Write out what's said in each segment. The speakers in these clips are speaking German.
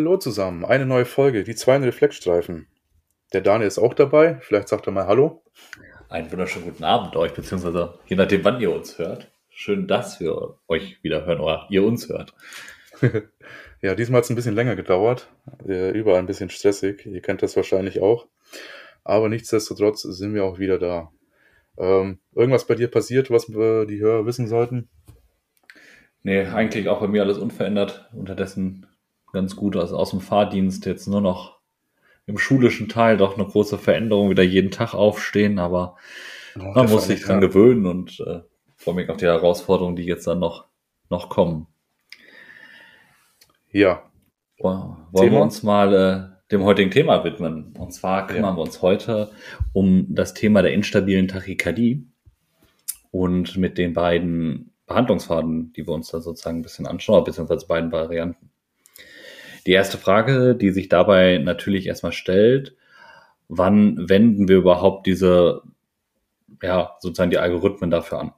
Hallo zusammen, eine neue Folge, die zwei Reflexstreifen. Der Daniel ist auch dabei, vielleicht sagt er mal Hallo. Einen wunderschönen guten Abend euch, beziehungsweise je nachdem, wann ihr uns hört. Schön, dass wir euch wieder hören oder ihr uns hört. ja, diesmal hat es ein bisschen länger gedauert, äh, überall ein bisschen stressig, ihr kennt das wahrscheinlich auch. Aber nichtsdestotrotz sind wir auch wieder da. Ähm, irgendwas bei dir passiert, was wir die Hörer wissen sollten? Nee, eigentlich auch bei mir alles unverändert. Unterdessen ganz gut. Also aus dem Fahrdienst jetzt nur noch im schulischen Teil doch eine große Veränderung, wieder jeden Tag aufstehen, aber oh, man muss sich dran ja. gewöhnen und äh, freue mich auf die Herausforderungen, die jetzt dann noch, noch kommen. Ja. Wollen Thema? wir uns mal äh, dem heutigen Thema widmen? Und zwar kümmern ja. wir uns heute um das Thema der instabilen Tachykardie und mit den beiden Behandlungsfaden, die wir uns da sozusagen ein bisschen anschauen, beziehungsweise beiden Varianten. Die erste Frage, die sich dabei natürlich erstmal stellt, wann wenden wir überhaupt diese, ja, sozusagen die Algorithmen dafür an?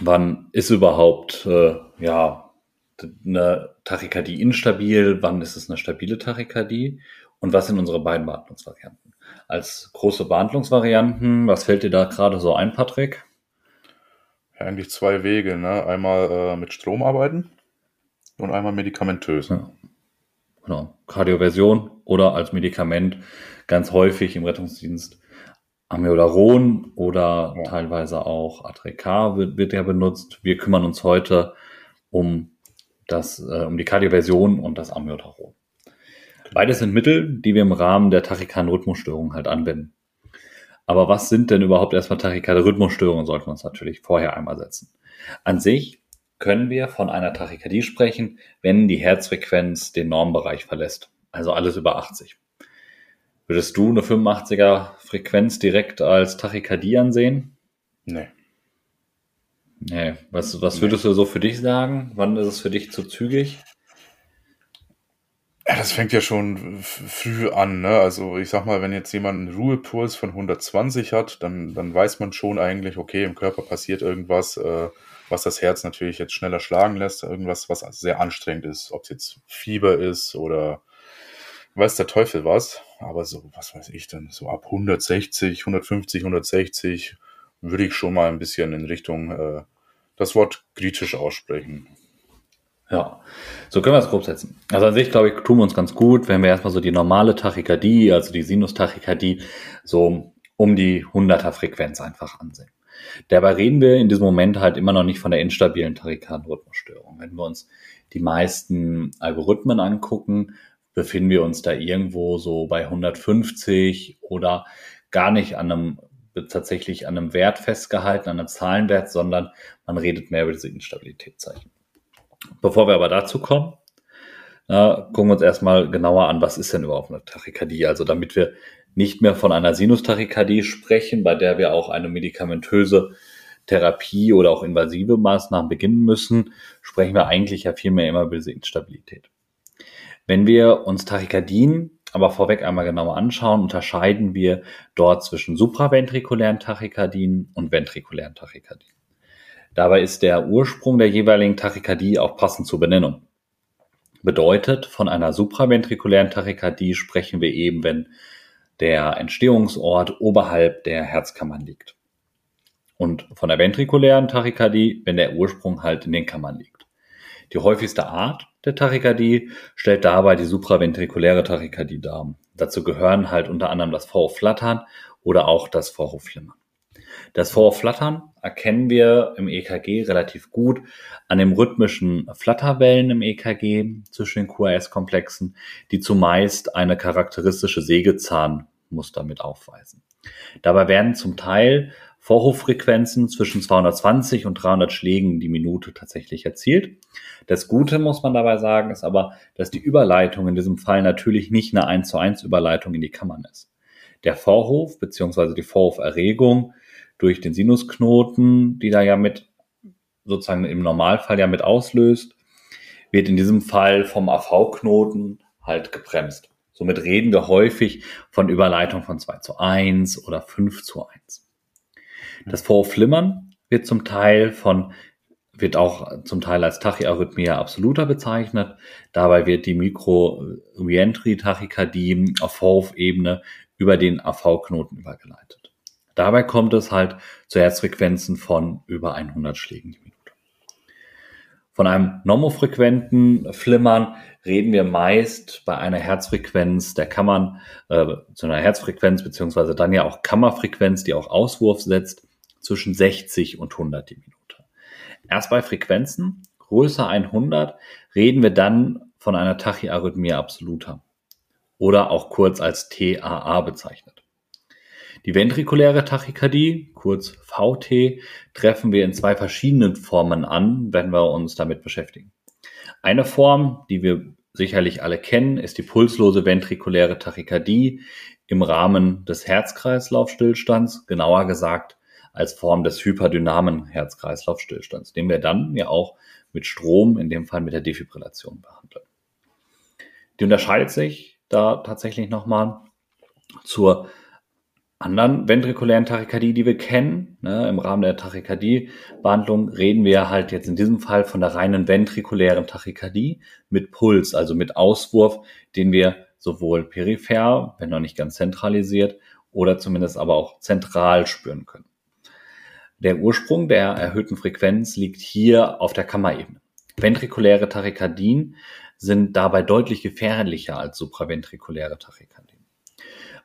Wann ist überhaupt, äh, ja, eine Tachykardie instabil? Wann ist es eine stabile Tachykardie? Und was sind unsere beiden Behandlungsvarianten? Als große Behandlungsvarianten, was fällt dir da gerade so ein, Patrick? Ja, eigentlich zwei Wege. Ne? Einmal äh, mit Strom arbeiten und einmal medikamentös. Ja. Genau. Kardioversion oder als Medikament ganz häufig im Rettungsdienst Amiodaron oder ja. teilweise auch Atrecar wird, wird ja benutzt. Wir kümmern uns heute um das, äh, um die Kardioversion und das Amiodaron. Beides sind Mittel, die wir im Rahmen der Tachykardien-Rhythmusstörung halt anwenden. Aber was sind denn überhaupt erstmal Tachykardie-Rhythmusstörungen, sollten wir uns natürlich vorher einmal setzen. An sich können wir von einer Tachykardie sprechen, wenn die Herzfrequenz den Normbereich verlässt. Also alles über 80. Würdest du eine 85er Frequenz direkt als Tachykardie ansehen? Nee. Nee. Was, was würdest nee. du so für dich sagen? Wann ist es für dich zu zügig? Ja, das fängt ja schon früh an. Ne? Also ich sag mal, wenn jetzt jemand einen Ruhepuls von 120 hat, dann, dann weiß man schon eigentlich, okay, im Körper passiert irgendwas. Äh, was das Herz natürlich jetzt schneller schlagen lässt, irgendwas, was sehr anstrengend ist, ob es jetzt Fieber ist oder weiß der Teufel was, aber so, was weiß ich denn, so ab 160, 150, 160 würde ich schon mal ein bisschen in Richtung äh, das Wort kritisch aussprechen. Ja, so können wir es grob setzen. Also an sich, glaube ich, tun wir uns ganz gut, wenn wir erstmal so die normale Tachykardie, also die Sinustachykardie, so um die 100er Frequenz einfach ansehen. Dabei reden wir in diesem Moment halt immer noch nicht von der instabilen Tarikan-Rhythmusstörung. Wenn wir uns die meisten Algorithmen angucken, befinden wir uns da irgendwo so bei 150 oder gar nicht an einem tatsächlich an einem Wert festgehalten, an einem Zahlenwert, sondern man redet mehr über diese Instabilitätszeichen. Bevor wir aber dazu kommen, äh, gucken wir uns erstmal genauer an, was ist denn überhaupt eine Tachykardie? Also damit wir nicht mehr von einer Sinustachykardie sprechen, bei der wir auch eine medikamentöse Therapie oder auch invasive Maßnahmen beginnen müssen, sprechen wir eigentlich ja vielmehr immer über diese Instabilität. Wenn wir uns Tachykardien aber vorweg einmal genauer anschauen, unterscheiden wir dort zwischen supraventrikulären Tachykardien und ventrikulären Tachykardien. Dabei ist der Ursprung der jeweiligen Tachykardie auch passend zur Benennung. Bedeutet, von einer supraventrikulären Tachykardie sprechen wir eben, wenn der Entstehungsort oberhalb der Herzkammern liegt. Und von der ventrikulären Tachykardie, wenn der Ursprung halt in den Kammern liegt. Die häufigste Art der Tachykardie stellt dabei die supraventrikuläre Tachykardie dar. Dazu gehören halt unter anderem das Vorhofflattern oder auch das Vorhofflimmern. Das Vorhofflattern erkennen wir im EKG relativ gut an den rhythmischen Flatterwellen im EKG zwischen den QRS-Komplexen, die zumeist eine charakteristische Sägezahnmuster mit aufweisen. Dabei werden zum Teil Vorhoffrequenzen zwischen 220 und 300 Schlägen die Minute tatsächlich erzielt. Das Gute muss man dabei sagen, ist aber, dass die Überleitung in diesem Fall natürlich nicht eine 1 zu 1 Überleitung in die Kammern ist. Der Vorhof bzw. die Vorhoferregung durch den Sinusknoten, die da ja mit sozusagen im Normalfall ja mit auslöst, wird in diesem Fall vom AV-Knoten halt gebremst. Somit reden wir häufig von Überleitung von 2 zu 1 oder 5 zu 1. Das Vorflimmern wird zum Teil von wird auch zum Teil als Tachyarrhythmia absoluta bezeichnet. Dabei wird die Mikro-Reentry-Tachykardie auf Vorhofebene über den AV-Knoten übergeleitet. Dabei kommt es halt zu Herzfrequenzen von über 100 Schlägen die Minute. Von einem normofrequenten Flimmern reden wir meist bei einer Herzfrequenz der Kammern, äh, zu einer Herzfrequenz beziehungsweise dann ja auch Kammerfrequenz, die auch Auswurf setzt, zwischen 60 und 100 die Minute. Erst bei Frequenzen größer 100 reden wir dann von einer Tachyarrhythmie absoluta oder auch kurz als TAA bezeichnet. Die ventrikuläre Tachykardie, kurz VT, treffen wir in zwei verschiedenen Formen an, wenn wir uns damit beschäftigen. Eine Form, die wir sicherlich alle kennen, ist die pulslose ventrikuläre Tachykardie im Rahmen des Herzkreislaufstillstands, genauer gesagt als Form des hyperdynamen Herz-Kreislauf-Stillstands, den wir dann ja auch mit Strom, in dem Fall mit der Defibrillation behandeln. Die unterscheidet sich da tatsächlich nochmal zur anderen ventrikulären Tachykardie, die wir kennen. Ne, Im Rahmen der Tachykardie-Behandlung reden wir halt jetzt in diesem Fall von der reinen ventrikulären Tachykardie mit Puls, also mit Auswurf, den wir sowohl peripher, wenn noch nicht ganz zentralisiert, oder zumindest aber auch zentral spüren können. Der Ursprung der erhöhten Frequenz liegt hier auf der Kammerebene. Ventrikuläre Tachykardien sind dabei deutlich gefährlicher als supraventrikuläre Tachykardien.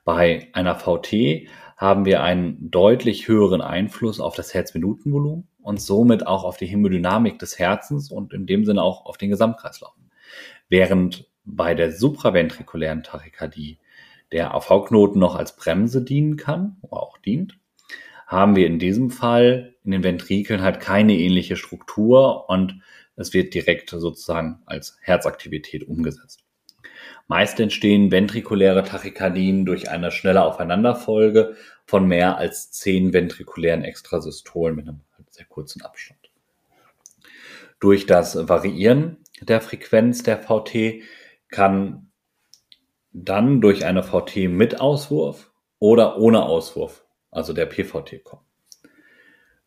Bei einer VT haben wir einen deutlich höheren Einfluss auf das Herzminutenvolumen und somit auch auf die Hämodynamik des Herzens und in dem Sinne auch auf den Gesamtkreislauf. Während bei der supraventrikulären Tachykardie der AV-Knoten noch als Bremse dienen kann, oder auch dient, haben wir in diesem Fall in den Ventrikeln halt keine ähnliche Struktur und es wird direkt sozusagen als Herzaktivität umgesetzt. Meist entstehen ventrikuläre Tachykardien durch eine schnelle Aufeinanderfolge von mehr als zehn ventrikulären Extrasystolen mit einem sehr kurzen Abstand. Durch das Variieren der Frequenz der VT kann dann durch eine VT mit Auswurf oder ohne Auswurf also der PVT kommen.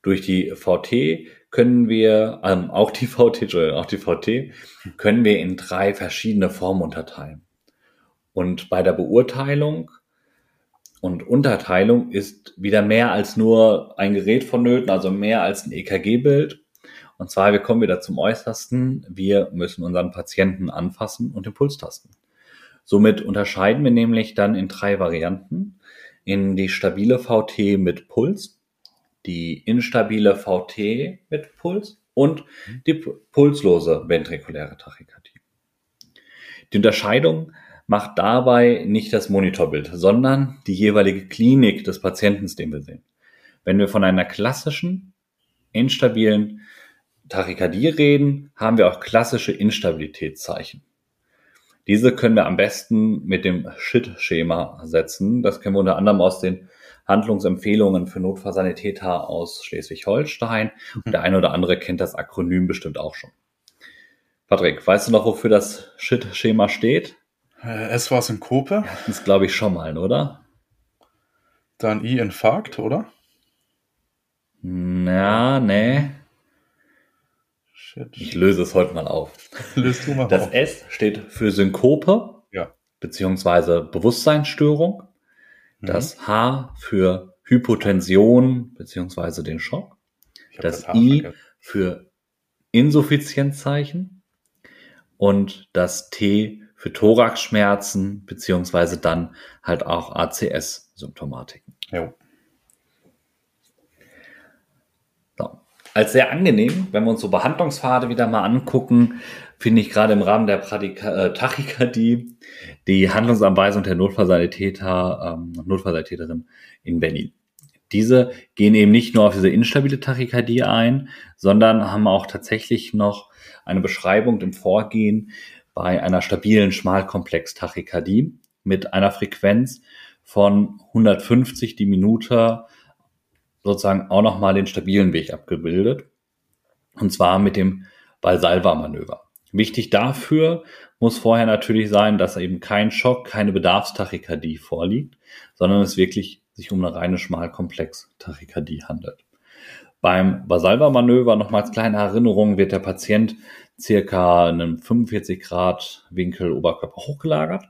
Durch die VT können wir, ähm, auch die VT, auch die VT, können wir in drei verschiedene Formen unterteilen. Und bei der Beurteilung und Unterteilung ist wieder mehr als nur ein Gerät vonnöten, also mehr als ein EKG-Bild. Und zwar, wir kommen wieder zum Äußersten. Wir müssen unseren Patienten anfassen und den Puls tasten. Somit unterscheiden wir nämlich dann in drei Varianten in die stabile VT mit Puls, die instabile VT mit Puls und die pulslose ventrikuläre Tachykardie. Die Unterscheidung macht dabei nicht das Monitorbild, sondern die jeweilige Klinik des Patienten, den wir sehen. Wenn wir von einer klassischen, instabilen Tachykardie reden, haben wir auch klassische Instabilitätszeichen. Diese können wir am besten mit dem Shit-Schema setzen. Das kennen wir unter anderem aus den Handlungsempfehlungen für Notfallsanitäter aus Schleswig-Holstein. Und der eine oder andere kennt das Akronym bestimmt auch schon. Patrick, weißt du noch, wofür das Shit-Schema steht? Äh, S war Synkope. Das glaube ich schon mal, oder? Dann I Infarkt, oder? Na, nee. Shit. Ich löse es heute mal auf. Löst du mal das auf. S steht für Synkope, ja. beziehungsweise Bewusstseinsstörung. Mhm. Das H für Hypotension, beziehungsweise den Schock. Das, das I für Insuffizienzzeichen. Und das T für Thoraxschmerzen, beziehungsweise dann halt auch ACS-Symptomatiken. Ja. Als sehr angenehm, wenn wir uns so Behandlungspfade wieder mal angucken, finde ich gerade im Rahmen der äh, Tachykardie die Handlungsanweisung der Notfallsanitäter, ähm, Notfallsanitäterin in Berlin. Diese gehen eben nicht nur auf diese instabile Tachykardie ein, sondern haben auch tatsächlich noch eine Beschreibung im Vorgehen bei einer stabilen Schmalkomplex-Tachykardie mit einer Frequenz von 150 die Minute sozusagen auch nochmal den stabilen Weg abgebildet. Und zwar mit dem Valsalva-Manöver. Wichtig dafür muss vorher natürlich sein, dass eben kein Schock, keine Bedarfstachykardie vorliegt, sondern es wirklich sich um eine reine Schmalkomplex-Tachykardie handelt. Beim Basalva-Manöver, nochmals kleine Erinnerung, wird der Patient circa einen 45 Grad Winkel Oberkörper hochgelagert.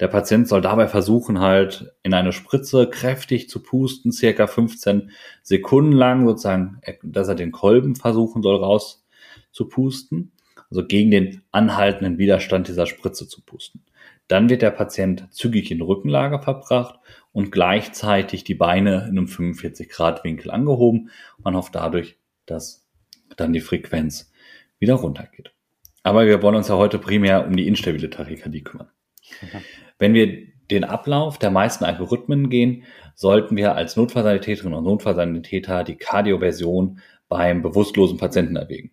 Der Patient soll dabei versuchen, halt in eine Spritze kräftig zu pusten, circa 15 Sekunden lang, sozusagen, dass er den Kolben versuchen soll, raus zu pusten. Also gegen den anhaltenden Widerstand dieser Spritze zu pusten. Dann wird der Patient zügig in Rückenlage verbracht und gleichzeitig die Beine in einem 45 Grad Winkel angehoben. Man hofft dadurch, dass dann die Frequenz wieder runtergeht. Aber wir wollen uns ja heute primär um die instabile Tachykardie kümmern. Mhm. Wenn wir den Ablauf der meisten Algorithmen gehen, sollten wir als Notfallsanitäterin und Notfallsanitäter die Kardioversion beim bewusstlosen Patienten erwägen.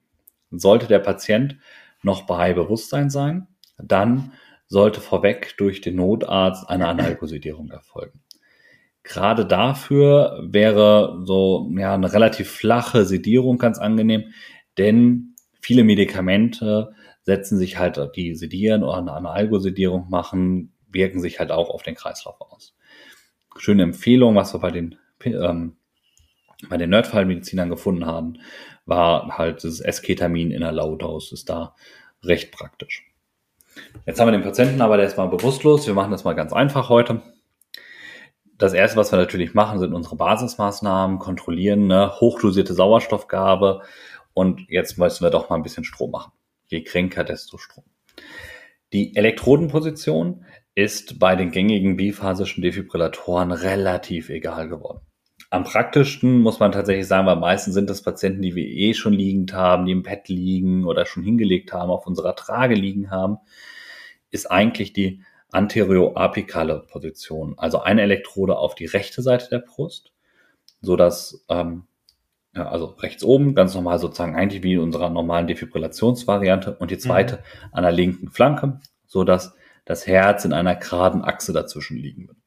Sollte der Patient noch bei Bewusstsein sein, dann sollte vorweg durch den Notarzt eine Analkosidierung erfolgen. Gerade dafür wäre so ja, eine relativ flache Sedierung ganz angenehm, denn viele Medikamente setzen sich halt, die sedieren oder eine Analgosedierung machen, wirken sich halt auch auf den Kreislauf aus. Schöne Empfehlung, was wir bei den, ähm, bei den Nerdfallmedizinern gefunden haben, war halt das Esketamin in der Low-Dose, ist da recht praktisch. Jetzt haben wir den Patienten aber, der ist mal bewusstlos. Wir machen das mal ganz einfach heute. Das erste, was wir natürlich machen, sind unsere Basismaßnahmen, kontrollieren, ne? hochdosierte Sauerstoffgabe und jetzt müssen wir doch mal ein bisschen Strom machen. Je kränker, desto Strom. Die Elektrodenposition ist bei den gängigen biphasischen Defibrillatoren relativ egal geworden. Am praktischsten muss man tatsächlich sagen, weil meistens sind das Patienten, die wir eh schon liegend haben, die im Bett liegen oder schon hingelegt haben, auf unserer Trage liegen haben, ist eigentlich die anterioapikale Position. Also eine Elektrode auf die rechte Seite der Brust, so dass ähm, also rechts oben, ganz normal sozusagen eigentlich wie in unserer normalen Defibrillationsvariante und die zweite mhm. an der linken Flanke, so dass das Herz in einer geraden Achse dazwischen liegen wird.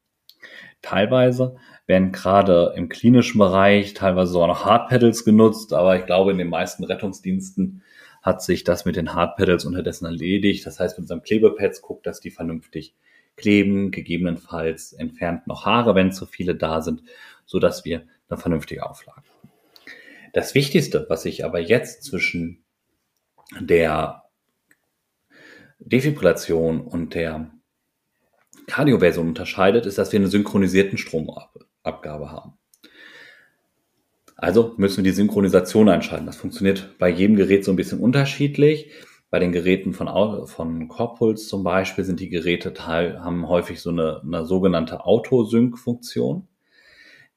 Teilweise werden gerade im klinischen Bereich teilweise sogar noch Hardpedals genutzt, aber ich glaube, in den meisten Rettungsdiensten hat sich das mit den Hardpedals unterdessen erledigt. Das heißt, mit unserem Klebepads guckt, dass die vernünftig kleben, gegebenenfalls entfernt noch Haare, wenn zu viele da sind, so dass wir eine vernünftige Auflage haben. Das Wichtigste, was sich aber jetzt zwischen der Defibrillation und der Kardioversion unterscheidet, ist, dass wir eine synchronisierten Stromabgabe haben. Also müssen wir die Synchronisation einschalten. Das funktioniert bei jedem Gerät so ein bisschen unterschiedlich. Bei den Geräten von, von Corpuls zum Beispiel sind die Geräte teil, haben häufig so eine, eine sogenannte Autosync-Funktion,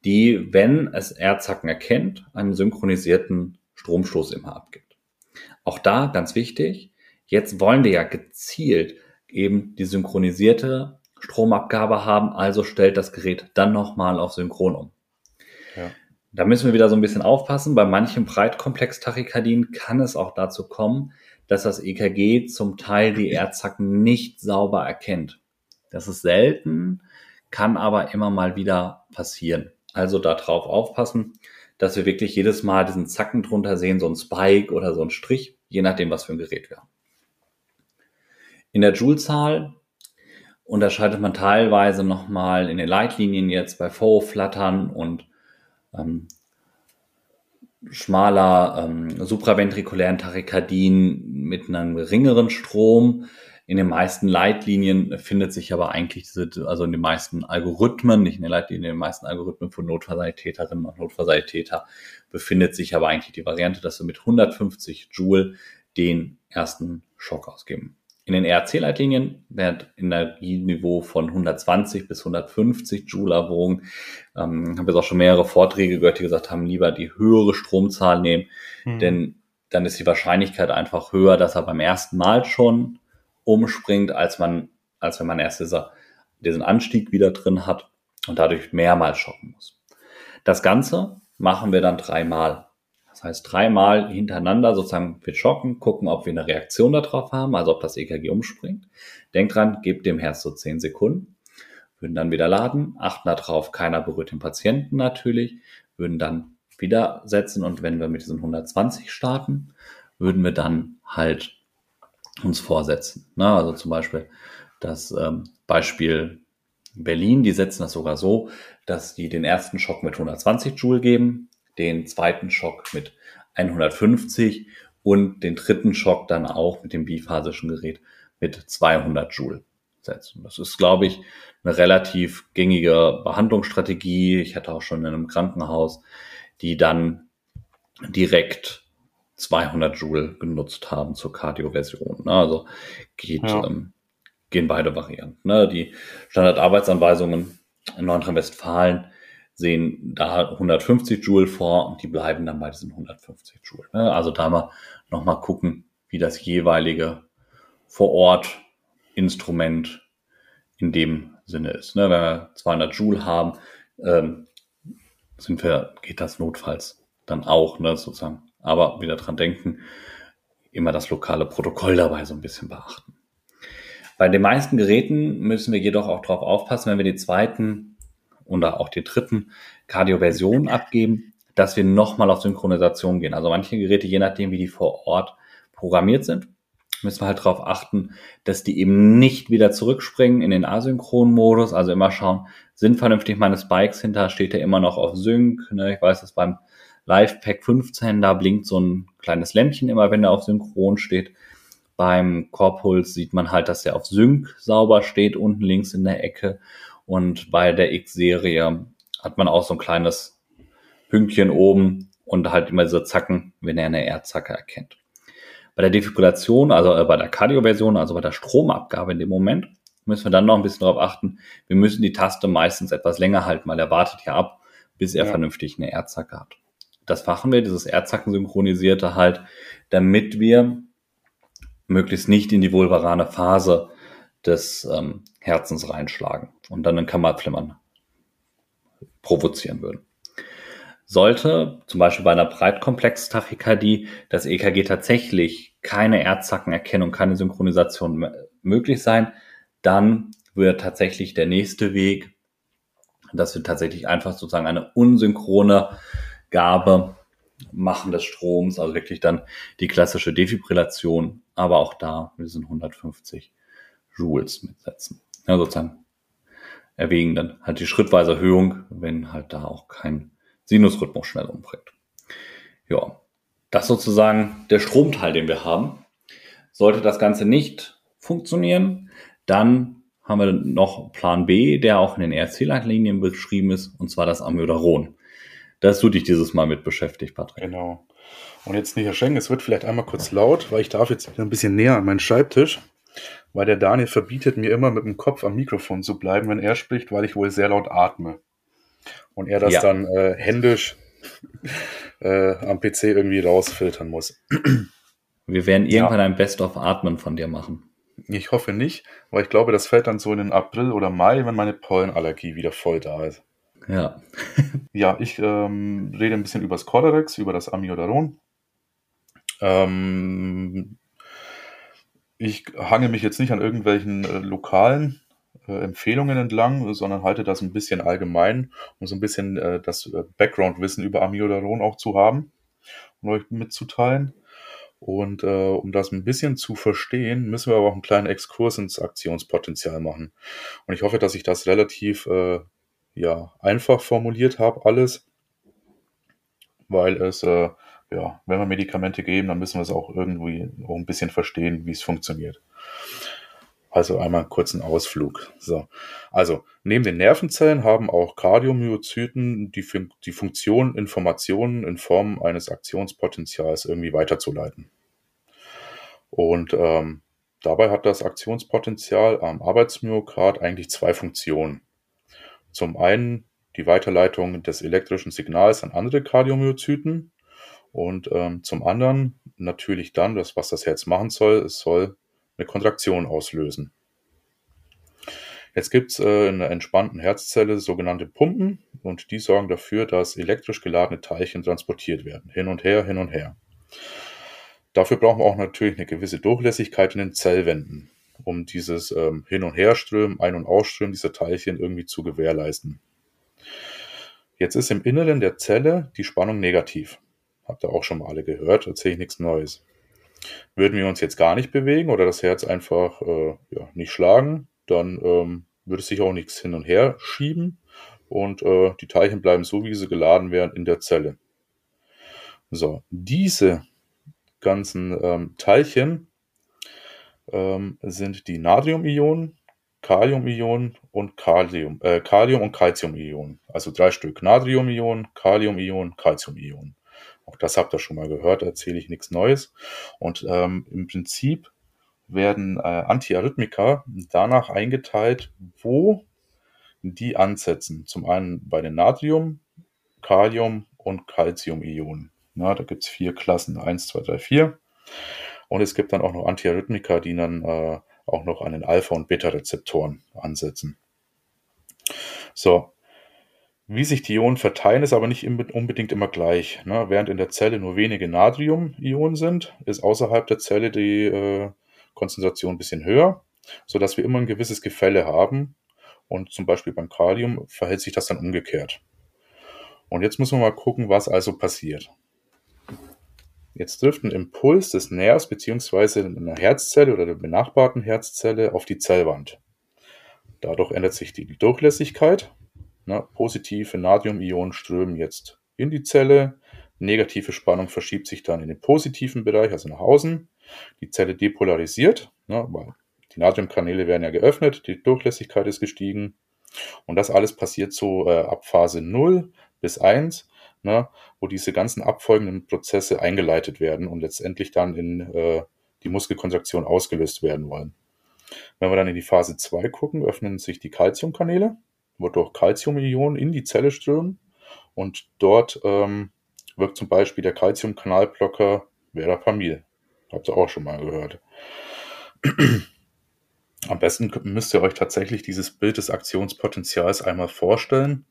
die, wenn es Erdzacken erkennt, einen synchronisierten Stromstoß immer abgibt. Auch da ganz wichtig, jetzt wollen wir ja gezielt eben die synchronisierte Stromabgabe haben, also stellt das Gerät dann nochmal auf Synchron um. Ja. Da müssen wir wieder so ein bisschen aufpassen. Bei manchen Breitkomplex-Tachykardien kann es auch dazu kommen, dass das EKG zum Teil die Erdzacken nicht sauber erkennt. Das ist selten, kann aber immer mal wieder passieren. Also darauf aufpassen, dass wir wirklich jedes Mal diesen Zacken drunter sehen, so ein Spike oder so ein Strich, je nachdem, was für ein Gerät wir haben. In der Joule-Zahl unterscheidet man teilweise nochmal in den Leitlinien jetzt bei Faux-Flattern und ähm, schmaler ähm, supraventrikulären Tachykardien mit einem geringeren Strom. In den meisten Leitlinien findet sich aber eigentlich diese, also in den meisten Algorithmen, nicht in den Leitlinien, in den meisten Algorithmen von Notfallsanitäterinnen und Notfallsanitäter befindet sich aber eigentlich die Variante, dass wir mit 150 Joule den ersten Schock ausgeben. In den ERC-Leitlinien wird Energieniveau von 120 bis 150 Joule erwogen. Ähm, habe jetzt auch schon mehrere Vorträge gehört, die gesagt haben, lieber die höhere Stromzahl nehmen, mhm. denn dann ist die Wahrscheinlichkeit einfach höher, dass er beim ersten Mal schon umspringt, als man, als wenn man erst dieser, diesen Anstieg wieder drin hat und dadurch mehrmals schocken muss. Das Ganze machen wir dann dreimal. Das heißt, dreimal hintereinander sozusagen wir schocken, gucken, ob wir eine Reaktion darauf haben, also ob das EKG umspringt. Denkt dran, gebt dem Herz so 10 Sekunden, würden dann wieder laden, achten darauf, keiner berührt den Patienten natürlich, würden dann wieder setzen und wenn wir mit diesen 120 starten, würden wir dann halt uns vorsetzen. Na, also zum Beispiel das ähm, Beispiel Berlin, die setzen das sogar so, dass die den ersten Schock mit 120 Joule geben, den zweiten Schock mit 150 und den dritten Schock dann auch mit dem biphasischen Gerät mit 200 Joule setzen. Das ist, glaube ich, eine relativ gängige Behandlungsstrategie. Ich hatte auch schon in einem Krankenhaus, die dann direkt 200 Joule genutzt haben zur Kardioversion. Ne? Also geht, ja. ähm, gehen beide Varianten. Ne? Die Standardarbeitsanweisungen in Nordrhein-Westfalen sehen da 150 Joule vor und die bleiben dann bei diesen 150 Joule. Ne? Also da mal nochmal gucken, wie das jeweilige vor Ort Instrument in dem Sinne ist. Ne? Wenn wir 200 Joule haben, ähm, sind wir, geht das notfalls dann auch, ne, sozusagen. Aber wieder dran denken, immer das lokale Protokoll dabei so ein bisschen beachten. Bei den meisten Geräten müssen wir jedoch auch darauf aufpassen, wenn wir die zweiten oder auch die dritten Kardioversionen abgeben, dass wir nochmal auf Synchronisation gehen. Also manche Geräte, je nachdem, wie die vor Ort programmiert sind, müssen wir halt darauf achten, dass die eben nicht wieder zurückspringen in den Asynchron-Modus. Also immer schauen, sind vernünftig meine Spikes hinter, steht der immer noch auf Sync. Ne? Ich weiß, dass beim Live-Pack 15, da blinkt so ein kleines Lämpchen immer, wenn der auf Synchron steht. Beim Core sieht man halt, dass der auf Sync sauber steht, unten links in der Ecke. Und bei der X-Serie hat man auch so ein kleines Pünktchen oben und halt immer diese Zacken, wenn er eine Erdzacke erkennt. Bei der Defibrillation, also äh, bei der Kardioversion, also bei der Stromabgabe in dem Moment, müssen wir dann noch ein bisschen darauf achten. Wir müssen die Taste meistens etwas länger halten, weil er wartet ja ab, bis er ja. vernünftig eine Erdzacke hat. Das machen wir, dieses Erdzacken-synchronisierte halt, damit wir möglichst nicht in die vulvarane Phase des ähm, Herzens reinschlagen und dann ein Kammerflimmern provozieren würden. Sollte zum Beispiel bei einer Breitkomplex-Tachykardie das EKG tatsächlich keine Erdzackenerkennung, keine Synchronisation möglich sein, dann wird tatsächlich der nächste Weg, dass wir tatsächlich einfach sozusagen eine unsynchrone Gabe machen des Stroms, also wirklich dann die klassische Defibrillation, aber auch da sind 150 Joules mitsetzen. Ja, sozusagen erwägen dann halt die schrittweise Erhöhung, wenn halt da auch kein Sinusrhythmus schnell umbringt. Ja, das sozusagen der Stromteil, den wir haben. Sollte das Ganze nicht funktionieren, dann haben wir noch Plan B, der auch in den ERC-Leitlinien beschrieben ist, und zwar das Amiodaron. Da hast du dich dieses Mal mit beschäftigt, Patrick. Genau. Und jetzt nicht erschrecken, es wird vielleicht einmal kurz laut, weil ich darf jetzt wieder ein bisschen näher an meinen Schreibtisch, weil der Daniel verbietet mir immer mit dem Kopf am Mikrofon zu bleiben, wenn er spricht, weil ich wohl sehr laut atme und er das ja. dann äh, händisch äh, am PC irgendwie rausfiltern muss. Wir werden irgendwann ja. ein Best-of Atmen von dir machen. Ich hoffe nicht, weil ich glaube, das fällt dann so in den April oder Mai, wenn meine Pollenallergie wieder voll da ist. Ja. ja, ich ähm, rede ein bisschen über das Cordarex, über das Amiodaron. Ähm, ich hange mich jetzt nicht an irgendwelchen äh, lokalen äh, Empfehlungen entlang, sondern halte das ein bisschen allgemein, um so ein bisschen äh, das äh, Background-Wissen über Amiodaron auch zu haben und euch mitzuteilen. Und äh, um das ein bisschen zu verstehen, müssen wir aber auch einen kleinen Exkurs ins Aktionspotenzial machen. Und ich hoffe, dass ich das relativ äh, ja, einfach formuliert habe, alles, weil es, äh, ja, wenn wir Medikamente geben, dann müssen wir es auch irgendwie auch ein bisschen verstehen, wie es funktioniert. Also einmal einen kurzen Ausflug. So. Also, neben den Nervenzellen haben auch Kardiomyozyten die, die Funktion, Informationen in Form eines Aktionspotenzials irgendwie weiterzuleiten. Und ähm, dabei hat das Aktionspotenzial am Arbeitsmyokard eigentlich zwei Funktionen. Zum einen die Weiterleitung des elektrischen Signals an andere Kardiomyozyten und ähm, zum anderen natürlich dann, das, was das Herz machen soll, es soll eine Kontraktion auslösen. Jetzt gibt es äh, in einer entspannten Herzzelle sogenannte Pumpen und die sorgen dafür, dass elektrisch geladene Teilchen transportiert werden. Hin und her, hin und her. Dafür brauchen wir auch natürlich eine gewisse Durchlässigkeit in den Zellwänden, um dieses ähm, Hin- und Herströmen, Ein- und Ausströmen dieser Teilchen irgendwie zu gewährleisten. Jetzt ist im Inneren der Zelle die Spannung negativ. Habt ihr auch schon mal alle gehört, erzähle ich nichts Neues. Würden wir uns jetzt gar nicht bewegen oder das Herz einfach äh, ja, nicht schlagen, dann ähm, würde sich auch nichts hin und her schieben und äh, die Teilchen bleiben so, wie sie geladen werden, in der Zelle. So, diese ganzen ähm, Teilchen ähm, sind die Natrium-Ionen, Kalium-Ionen und Kalium, äh, Kalium und Calcium-Ionen. Also drei Stück Natrium-Ionen, Kalium-Ionen, Calcium-Ionen. Auch das habt ihr schon mal gehört, erzähle ich nichts Neues. Und ähm, im Prinzip werden äh, Antiarrhythmika danach eingeteilt, wo die ansetzen. Zum einen bei den Natrium, Kalium und Calcium-Ionen. da gibt es vier Klassen, 1, 2, 3, 4. Und es gibt dann auch noch Antiarrhythmika, die dann äh, auch noch an den Alpha- und Beta-Rezeptoren ansetzen. So, wie sich die Ionen verteilen, ist aber nicht unbedingt immer gleich. Ne? Während in der Zelle nur wenige Natrium-Ionen sind, ist außerhalb der Zelle die äh, Konzentration ein bisschen höher, sodass wir immer ein gewisses Gefälle haben. Und zum Beispiel beim Kalium verhält sich das dann umgekehrt. Und jetzt müssen wir mal gucken, was also passiert. Jetzt trifft ein Impuls des Nervs bzw. einer Herzzelle oder der benachbarten Herzzelle auf die Zellwand. Dadurch ändert sich die Durchlässigkeit. Na, positive Natrium-Ionen strömen jetzt in die Zelle. Negative Spannung verschiebt sich dann in den positiven Bereich, also nach außen. Die Zelle depolarisiert, na, weil die Natriumkanäle werden ja geöffnet, die Durchlässigkeit ist gestiegen. Und das alles passiert so äh, ab Phase 0 bis 1 ne, wo diese ganzen abfolgenden Prozesse eingeleitet werden und letztendlich dann in äh, die Muskelkontraktion ausgelöst werden wollen. Wenn wir dann in die Phase 2 gucken, öffnen sich die Calciumkanäle, wodurch Calciumionen in die Zelle strömen und dort ähm, wirkt zum Beispiel der Calciumkanalblocker Verapamil. Habt ihr auch schon mal gehört. Am besten müsst ihr euch tatsächlich dieses Bild des Aktionspotenzials einmal vorstellen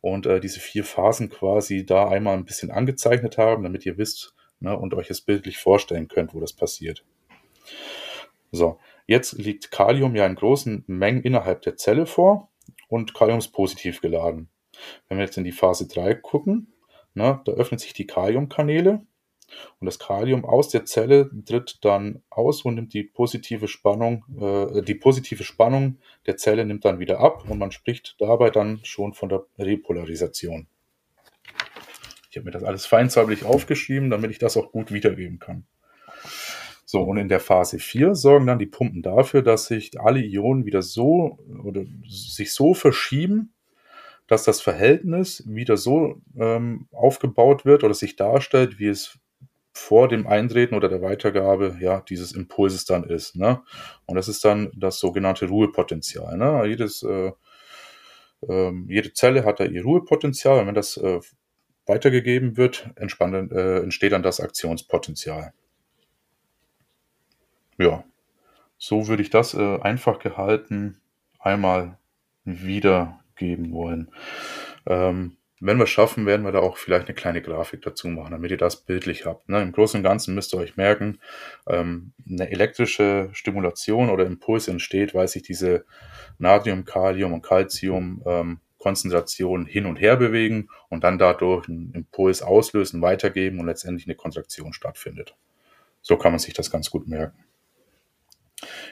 und äh, diese vier Phasen quasi da einmal ein bisschen angezeichnet haben, damit ihr wisst ne, und euch es bildlich vorstellen könnt, wo das passiert. So, jetzt liegt Kalium ja in großen Mengen innerhalb der Zelle vor und Kalium ist positiv geladen. Wenn wir jetzt in die Phase 3 gucken, ne, da öffnen sich die Kaliumkanäle und das Kalium aus der Zelle tritt dann aus und nimmt die positive Spannung, äh, die positive Spannung der Zelle nimmt dann wieder ab und man spricht dabei dann schon von der Repolarisation. Ich habe mir das alles feinsäuberlich aufgeschrieben, damit ich das auch gut wiedergeben kann. So, und in der Phase 4 sorgen dann die Pumpen dafür, dass sich alle Ionen wieder so oder sich so verschieben, dass das Verhältnis wieder so ähm, aufgebaut wird oder sich darstellt, wie es vor dem Eintreten oder der Weitergabe ja, dieses Impulses dann ist. Ne? Und das ist dann das sogenannte Ruhepotenzial. Ne? Jedes, äh, äh, jede Zelle hat da ihr Ruhepotenzial und wenn das äh, weitergegeben wird, äh, entsteht dann das Aktionspotenzial. Ja, so würde ich das äh, einfach gehalten einmal wiedergeben wollen. Ähm, wenn wir es schaffen, werden wir da auch vielleicht eine kleine Grafik dazu machen, damit ihr das bildlich habt. Ne? Im Großen und Ganzen müsst ihr euch merken, ähm, eine elektrische Stimulation oder Impuls entsteht, weil sich diese Natrium, Kalium und Calcium ähm, Konzentrationen hin und her bewegen und dann dadurch einen Impuls auslösen, weitergeben und letztendlich eine Kontraktion stattfindet. So kann man sich das ganz gut merken.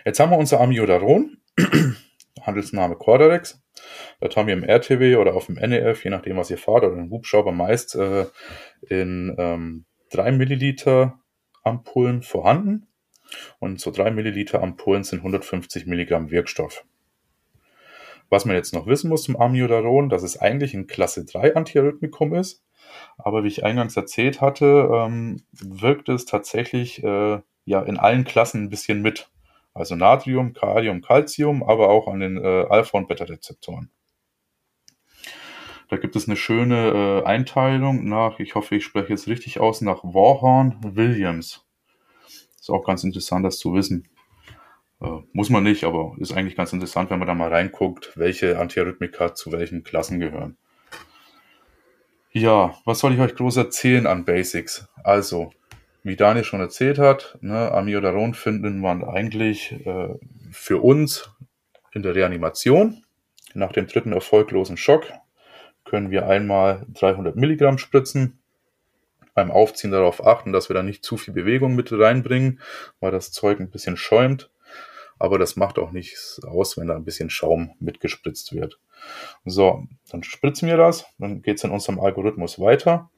Jetzt haben wir unser Amiodaron, Handelsname Cordarex. Das haben wir im RTW oder auf dem NEF, je nachdem, was ihr fahrt, oder im Hubschrauber meist äh, in ähm, 3 Milliliter Ampullen vorhanden. Und so 3 Milliliter Ampullen sind 150 Milligramm Wirkstoff. Was man jetzt noch wissen muss zum Amiodaron, dass es eigentlich ein Klasse 3 Antiarrhythmikum ist. Aber wie ich eingangs erzählt hatte, ähm, wirkt es tatsächlich äh, ja in allen Klassen ein bisschen mit. Also Natrium, Kalium, Calcium, aber auch an den äh, Alpha- und Beta-Rezeptoren. Da gibt es eine schöne äh, Einteilung nach, ich hoffe, ich spreche es richtig aus, nach Warhorn Williams. Ist auch ganz interessant, das zu wissen. Äh, muss man nicht, aber ist eigentlich ganz interessant, wenn man da mal reinguckt, welche Antiarrhythmika zu welchen Klassen gehören. Ja, was soll ich euch groß erzählen an Basics? Also, wie Daniel schon erzählt hat, ne, Amiodaron finden man eigentlich äh, für uns in der Reanimation. Nach dem dritten erfolglosen Schock können wir einmal 300 Milligramm spritzen. Beim Aufziehen darauf achten, dass wir da nicht zu viel Bewegung mit reinbringen, weil das Zeug ein bisschen schäumt. Aber das macht auch nichts aus, wenn da ein bisschen Schaum mitgespritzt wird. So, dann spritzen wir das. Dann geht es in unserem Algorithmus weiter.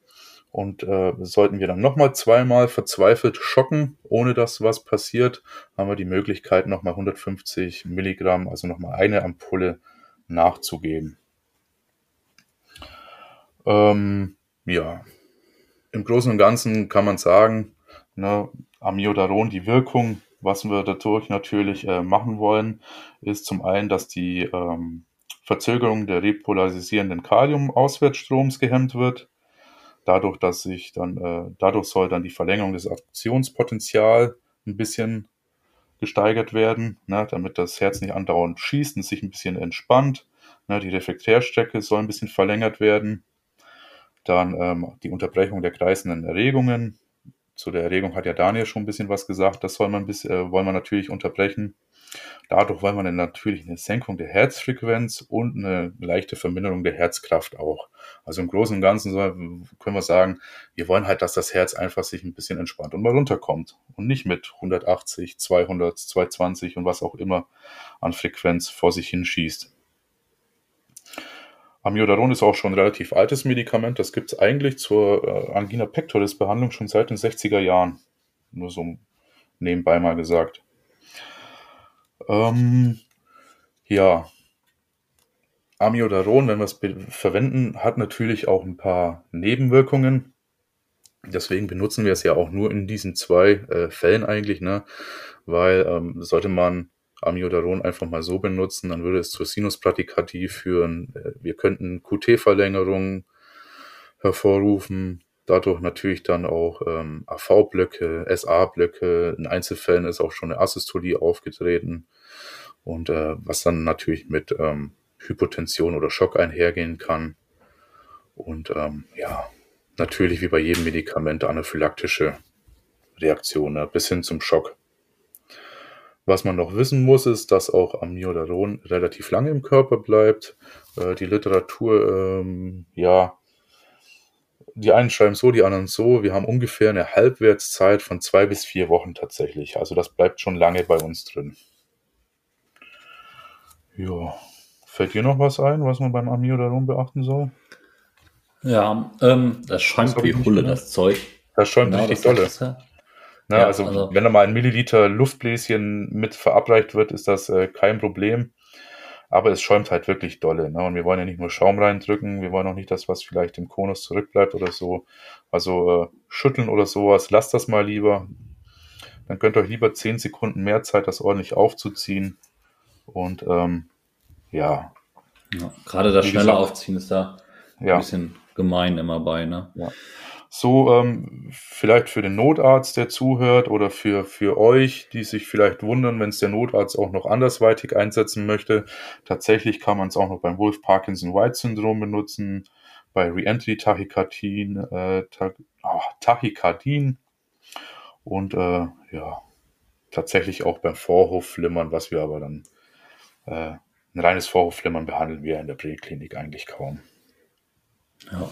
Und äh, sollten wir dann nochmal zweimal verzweifelt schocken, ohne dass was passiert, haben wir die Möglichkeit, nochmal 150 Milligramm, also nochmal eine Ampulle nachzugeben. Ähm, ja, im Großen und Ganzen kann man sagen, ne, Amiodaron, die Wirkung, was wir dadurch natürlich äh, machen wollen, ist zum einen, dass die ähm, Verzögerung der repolarisierenden Kalium-Auswärtsstroms gehemmt wird. Dadurch, dass sich dann, äh, dadurch soll dann die Verlängerung des Aktionspotenzial ein bisschen gesteigert werden, ne, damit das Herz nicht andauernd schießt und sich ein bisschen entspannt. Ne, die Reflektärstrecke soll ein bisschen verlängert werden. Dann ähm, die Unterbrechung der kreisenden Erregungen. Zu der Erregung hat ja Daniel schon ein bisschen was gesagt. Das soll man bis, äh, wollen wir natürlich unterbrechen. Dadurch wollen wir dann natürlich eine Senkung der Herzfrequenz und eine leichte Verminderung der Herzkraft auch. Also im Großen und Ganzen können wir sagen, wir wollen halt, dass das Herz einfach sich ein bisschen entspannt und mal runterkommt und nicht mit 180, 200, 220 und was auch immer an Frequenz vor sich hinschießt. Amiodaron ist auch schon ein relativ altes Medikament. Das gibt es eigentlich zur äh, Angina pectoris Behandlung schon seit den 60er Jahren. Nur so nebenbei mal gesagt. Ähm, ja, Amiodaron, wenn wir es verwenden, hat natürlich auch ein paar Nebenwirkungen. Deswegen benutzen wir es ja auch nur in diesen zwei äh, Fällen eigentlich, ne? Weil ähm, sollte man Amiodaron einfach mal so benutzen, dann würde es zur Sinusplatikatie führen. Äh, wir könnten QT-Verlängerungen hervorrufen, dadurch natürlich dann auch ähm, AV-Blöcke, SA-Blöcke. In Einzelfällen ist auch schon eine Asystolie aufgetreten. Und äh, was dann natürlich mit ähm, Hypotension oder Schock einhergehen kann. Und ähm, ja, natürlich wie bei jedem Medikament anaphylaktische Reaktion ne, bis hin zum Schock. Was man noch wissen muss, ist, dass auch Amiodaron relativ lange im Körper bleibt. Äh, die Literatur, ähm, ja, die einen schreiben so, die anderen so. Wir haben ungefähr eine Halbwertszeit von zwei bis vier Wochen tatsächlich. Also das bleibt schon lange bei uns drin. Ja. Fällt dir noch was ein, was man beim Amiodaron beachten soll? Ja, ähm, das schäumt wie Hulle, das Zeug. Das schäumt genau, richtig dolle. Na, ja, also, also, wenn da mal ein Milliliter Luftbläschen mit verabreicht wird, ist das äh, kein Problem. Aber es schäumt halt wirklich dolle. Ne? Und wir wollen ja nicht nur Schaum reindrücken, wir wollen auch nicht, dass was vielleicht im Konus zurückbleibt oder so. Also äh, schütteln oder sowas, lasst das mal lieber. Dann könnt ihr euch lieber 10 Sekunden mehr Zeit, das ordentlich aufzuziehen. Und ähm, ja. ja. Gerade das schnelle Aufziehen ist da ja. ein bisschen gemein immer bei, ne? Ja. So, ähm, vielleicht für den Notarzt, der zuhört, oder für, für euch, die sich vielleicht wundern, wenn es der Notarzt auch noch andersweitig einsetzen möchte. Tatsächlich kann man es auch noch beim Wolf-Parkinson-White-Syndrom benutzen, bei Reentry-Tachykardien, äh, Tach oh, Tachykardien und äh, ja, tatsächlich auch beim Vorhofflimmern, was wir aber dann äh, ein reines Vorhofflimmern behandeln wir in der Präklinik eigentlich kaum. Ja,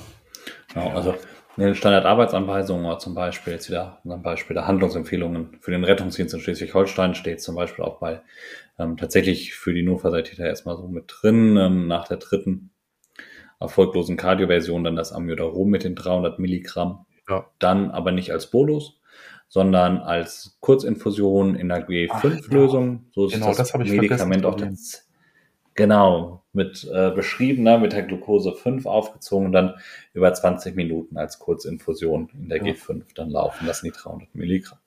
genau. Also in den Standardarbeitsanweisungen zum Beispiel jetzt wieder ein Beispiel der Handlungsempfehlungen für den Rettungsdienst in Schleswig-Holstein steht zum Beispiel auch bei ähm, tatsächlich für die Notfallsanitäter erstmal so mit drin. Ähm, nach der dritten erfolglosen Kardioversion dann das Amiodarom mit den 300 Milligramm. Ja. Dann aber nicht als Bolus, sondern als Kurzinfusion in der G5-Lösung. So ist genau, das, das Medikament auch Genau, mit äh, beschrieben, ne, mit der Glucose 5 aufgezogen und dann über 20 Minuten als Kurzinfusion in der ja. G5 dann laufen lassen, die 300 Milligramm.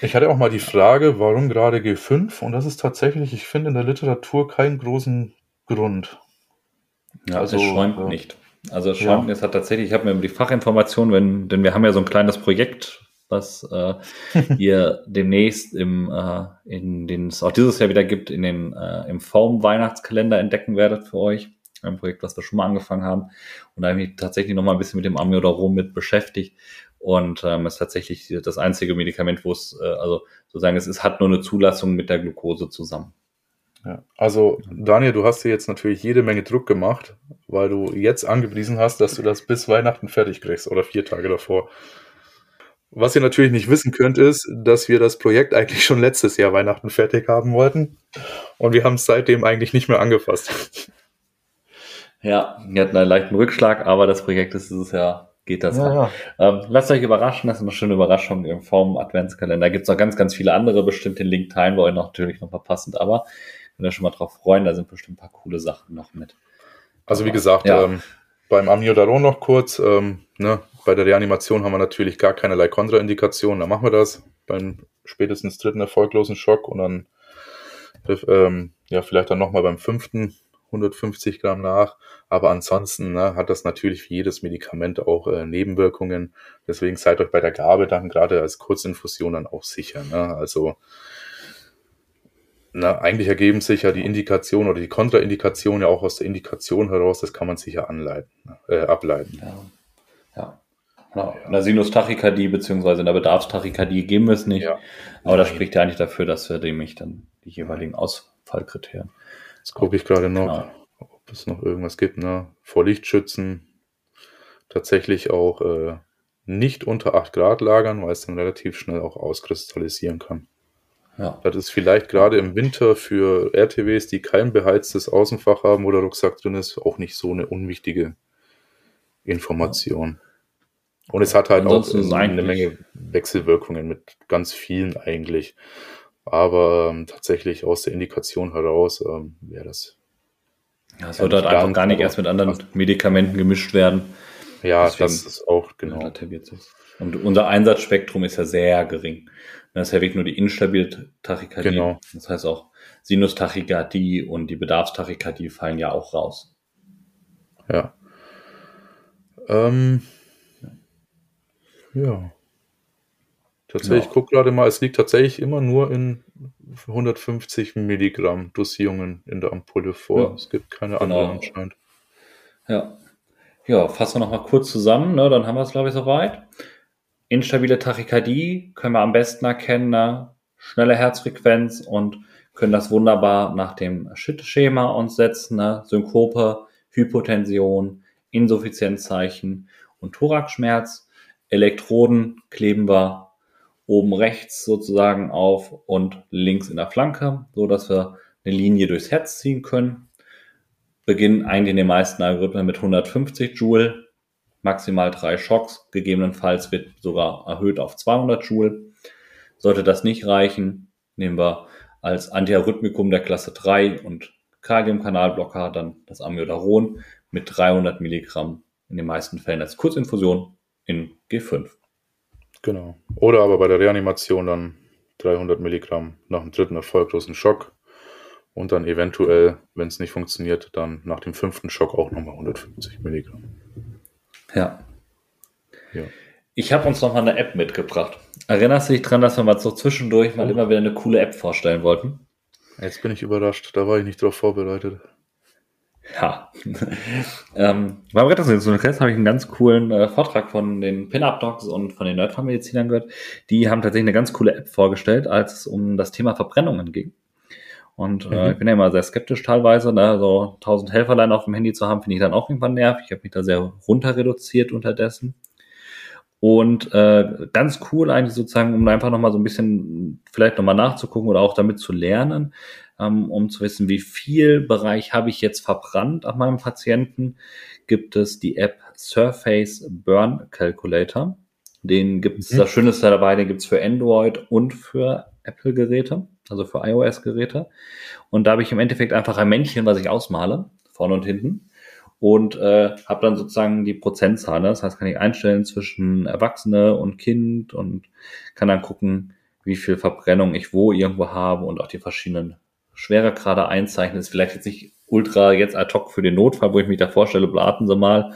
Ich hatte auch mal die Frage, warum gerade G5? Und das ist tatsächlich, ich finde in der Literatur keinen großen Grund. Ja, also, es schäumt äh, nicht. Also es schäumt, ja. es hat tatsächlich, ich habe mir die Fachinformation, wenn, denn wir haben ja so ein kleines Projekt was äh, ihr demnächst im, äh, in den es auch dieses Jahr wieder gibt, in den äh, im Form Weihnachtskalender entdecken werdet für euch. Ein Projekt, was wir schon mal angefangen haben. Und da habe ich mich tatsächlich noch mal ein bisschen mit dem Amiodarom mit beschäftigt. Und ähm, ist tatsächlich das einzige Medikament, wo es, äh, also sozusagen, es ist, hat nur eine Zulassung mit der Glucose zusammen. Ja, also Daniel, du hast dir jetzt natürlich jede Menge Druck gemacht, weil du jetzt angepriesen hast, dass du das bis Weihnachten fertig kriegst oder vier Tage davor. Was ihr natürlich nicht wissen könnt, ist, dass wir das Projekt eigentlich schon letztes Jahr Weihnachten fertig haben wollten. Und wir haben es seitdem eigentlich nicht mehr angefasst. Ja, wir hatten einen leichten Rückschlag, aber das Projekt ist dieses Jahr geht das ja, ja. Ähm, lasst euch überraschen, das ist eine schöne Überraschung im Form Adventskalender. Gibt es noch ganz, ganz viele andere, bestimmt den Link teilen wir euch natürlich noch mal passend, aber wenn ihr schon mal drauf freuen, da sind bestimmt ein paar coole Sachen noch mit. Also wie gesagt, ja. ähm, beim Amiodaron noch kurz, ähm, ne, bei der Reanimation haben wir natürlich gar keinerlei Kontraindikationen, dann machen wir das beim spätestens dritten erfolglosen Schock und dann ähm, ja vielleicht dann nochmal beim fünften 150 Gramm nach. Aber ansonsten ne, hat das natürlich wie jedes Medikament auch äh, Nebenwirkungen. Deswegen seid euch bei der Gabe dann gerade als Kurzinfusion dann auch sicher. Ne? Also na, eigentlich ergeben sich ja die Indikation oder die Kontraindikation ja auch aus der Indikation heraus, das kann man sicher anleiten, äh, ableiten. Ja. ja. Genau. In der Sinustachykardie beziehungsweise in der Bedarfstachykardie geben wir es nicht. Ja. Aber das spricht ja eigentlich dafür, dass wir nämlich dann die jeweiligen Ausfallkriterien Jetzt gucke ich gerade noch, genau. ob es noch irgendwas gibt. Ne? Vor Lichtschützen tatsächlich auch äh, nicht unter 8 Grad lagern, weil es dann relativ schnell auch auskristallisieren kann. Ja. Das ist vielleicht gerade im Winter für RTWs, die kein beheiztes Außenfach haben oder Rucksack drin ist, auch nicht so eine unwichtige Information. Und es hat halt Ansonsten auch eine Menge Wechselwirkungen mit ganz vielen eigentlich. Aber ähm, tatsächlich aus der Indikation heraus ähm, wäre das. Ja, es wird halt einfach gar nicht erst mit anderen Medikamenten gemischt werden. Ja, Deswegen das ist auch genau. Und unser Einsatzspektrum ist ja sehr gering. Das ist ja wirklich nur die instabile Tachykardie. Genau. Das heißt auch Sinustachykardie und die Bedarfstachykardie fallen ja auch raus. Ja. Ähm, ja. Tatsächlich, ich gucke gerade mal, es liegt tatsächlich immer nur in 150 Milligramm Dosierungen in der Ampulle vor. Ja. Es gibt keine genau. anderen anscheinend. Ja. Ja, fassen wir nochmal kurz zusammen, ne? dann haben wir es, glaube ich, soweit. Instabile Tachykardie können wir am besten erkennen, ne? schnelle Herzfrequenz und können das wunderbar nach dem Schüttschema uns setzen, ne? Synkope, Hypotension, Insuffizienzzeichen und Thoraxschmerz. Elektroden kleben wir oben rechts sozusagen auf und links in der Flanke, so dass wir eine Linie durchs Herz ziehen können. Beginnen eigentlich in den meisten Algorithmen mit 150 Joule, maximal drei Schocks, gegebenenfalls wird sogar erhöht auf 200 Joule. Sollte das nicht reichen, nehmen wir als Antiarrhythmikum der Klasse 3 und Kaliumkanalblocker dann das Amiodaron mit 300 Milligramm in den meisten Fällen als Kurzinfusion in G5. Genau. Oder aber bei der Reanimation dann 300 Milligramm nach dem dritten erfolglosen Schock und dann eventuell, wenn es nicht funktioniert, dann nach dem fünften Schock auch nochmal 150 Milligramm. Ja. ja. Ich habe uns nochmal eine App mitgebracht. Erinnerst du dich dran, dass wir mal so zwischendurch mal oh. immer wieder eine coole App vorstellen wollten? Jetzt bin ich überrascht, da war ich nicht drauf vorbereitet. Ja. ähm, beim Rettungsinstitut habe ich einen ganz coolen äh, Vortrag von den Pin-Up-Docs und von den Nerdfamilizinern gehört. Die haben tatsächlich eine ganz coole App vorgestellt, als es um das Thema Verbrennungen ging. Und äh, mhm. ich bin ja immer sehr skeptisch teilweise, ne? so 1000 Helferlein auf dem Handy zu haben, finde ich dann auch irgendwann nervig. Ich habe mich da sehr runter reduziert unterdessen. Und äh, ganz cool eigentlich sozusagen, um einfach nochmal so ein bisschen vielleicht nochmal nachzugucken oder auch damit zu lernen, um zu wissen, wie viel Bereich habe ich jetzt verbrannt an meinem Patienten, gibt es die App Surface Burn Calculator. Den gibt es, mhm. das Schönste dabei, den gibt es für Android und für Apple-Geräte, also für iOS-Geräte. Und da habe ich im Endeffekt einfach ein Männchen, was ich ausmale, vorne und hinten. Und äh, habe dann sozusagen die Prozentzahl. Das heißt, kann ich einstellen zwischen Erwachsene und Kind und kann dann gucken, wie viel Verbrennung ich wo irgendwo habe und auch die verschiedenen Schweregrade einzeichnen. Ist vielleicht jetzt nicht ultra jetzt ad hoc für den Notfall, wo ich mich da vorstelle, warten Sie mal,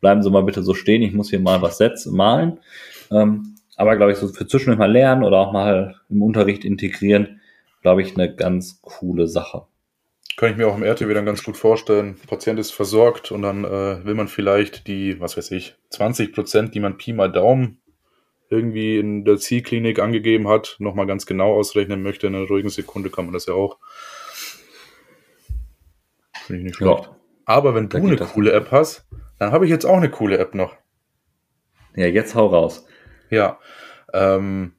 bleiben Sie mal bitte so stehen, ich muss hier mal was setzen, malen. Ähm, aber glaube ich, so für zwischendurch mal lernen oder auch mal im Unterricht integrieren, glaube ich, eine ganz coole Sache. Kann ich mir auch im RTW dann ganz gut vorstellen. Patient ist versorgt und dann äh, will man vielleicht die, was weiß ich, 20 Prozent, die man Pi mal Daumen irgendwie in der Zielklinik angegeben hat, nochmal ganz genau ausrechnen möchte, in einer ruhigen Sekunde kann man das ja auch. Finde ich nicht schlecht. Ja. Aber wenn du eine coole App hast, dann habe ich jetzt auch eine coole App noch. Ja, jetzt hau raus. Ja. Ähm,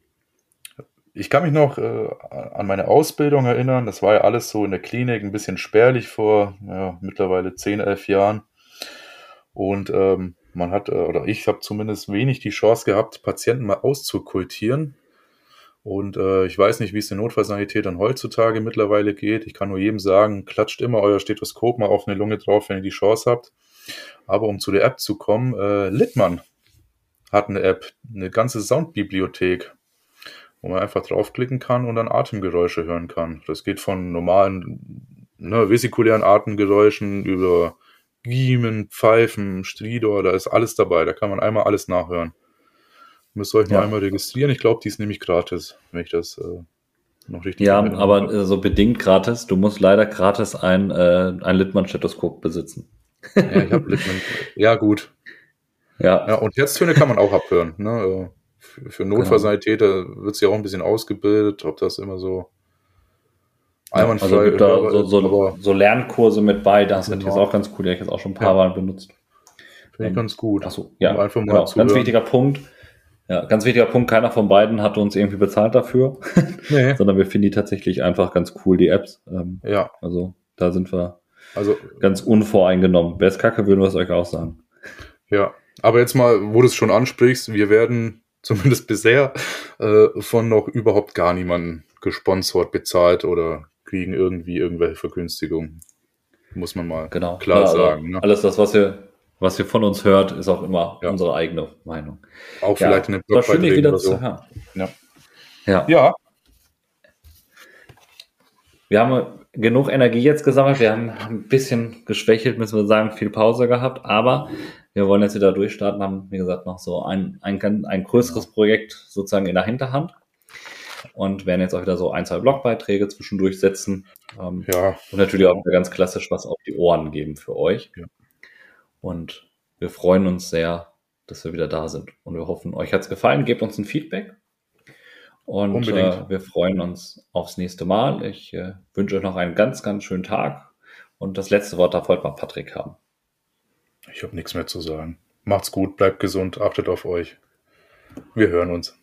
ich kann mich noch äh, an meine Ausbildung erinnern. Das war ja alles so in der Klinik ein bisschen spärlich vor ja, mittlerweile 10, 11 Jahren. Und ähm, man hat, äh, oder ich habe zumindest wenig die Chance gehabt, Patienten mal auszukultieren. Und äh, ich weiß nicht, wie es den Notfallsanitätern heutzutage mittlerweile geht. Ich kann nur jedem sagen, klatscht immer euer Stethoskop mal auf eine Lunge drauf, wenn ihr die Chance habt. Aber um zu der App zu kommen, äh, Littmann hat eine App, eine ganze Soundbibliothek, wo man einfach draufklicken kann und dann Atemgeräusche hören kann. Das geht von normalen, ne, vesikulären Atemgeräuschen über Giemen, Pfeifen, Stridor, da ist alles dabei. Da kann man einmal alles nachhören. Müsst ihr euch nur einmal registrieren. Ich glaube, die ist nämlich gratis, wenn ich das äh, noch richtig Ja, aber äh, so bedingt gratis. Du musst leider gratis ein, äh, ein Littmann-Stethoskop besitzen. Ja, ich habe Littmann. Ja, gut. Ja. ja. Und Herztöne kann man auch abhören. Ne? Äh, für, für Notfallsanitäter genau. wird ja auch ein bisschen ausgebildet, ob das immer so einwandfrei also gibt da so, so, so, Lernkurse mit bei, das genau. ist auch ganz cool, die habe ich jetzt auch schon ein paar ja. Mal benutzt. Finde ich ähm, ganz gut. Achso, ja, um einfach mal genau, ganz wichtiger Punkt. Ja, ganz wichtiger Punkt, keiner von beiden hat uns irgendwie bezahlt dafür, nee. sondern wir finden die tatsächlich einfach ganz cool, die Apps. Ähm, ja. Also da sind wir also, ganz unvoreingenommen. Wer ist kacke, würden wir es euch auch sagen. Ja, aber jetzt mal, wo du es schon ansprichst, wir werden zumindest bisher äh, von noch überhaupt gar niemanden gesponsert, bezahlt oder kriegen irgendwie irgendwelche Vergünstigungen. Muss man mal genau. klar ja, also sagen. Ne? Alles das, was ihr, was ihr von uns hört, ist auch immer ja. unsere eigene Meinung. Auch ja, vielleicht eine Blogbeiträge wieder so. zu hören. Ja. ja. Ja. Wir haben genug Energie jetzt gesammelt. Wir haben ein bisschen geschwächelt, müssen wir sagen, viel Pause gehabt, aber wir wollen jetzt wieder durchstarten, haben, wie gesagt, noch so ein, ein, ein größeres Projekt sozusagen in der Hinterhand und werden jetzt auch wieder so ein, zwei Blogbeiträge zwischendurch setzen. Ähm, ja. Und natürlich auch ganz klassisch was auf die Ohren geben für euch. Ja. Und wir freuen uns sehr, dass wir wieder da sind. Und wir hoffen, euch hat es gefallen. Gebt uns ein Feedback. Und äh, wir freuen uns aufs nächste Mal. Ich äh, wünsche euch noch einen ganz, ganz schönen Tag. Und das letzte Wort darf heute mal Patrick haben. Ich habe nichts mehr zu sagen. Macht's gut, bleibt gesund, achtet auf euch. Wir hören uns.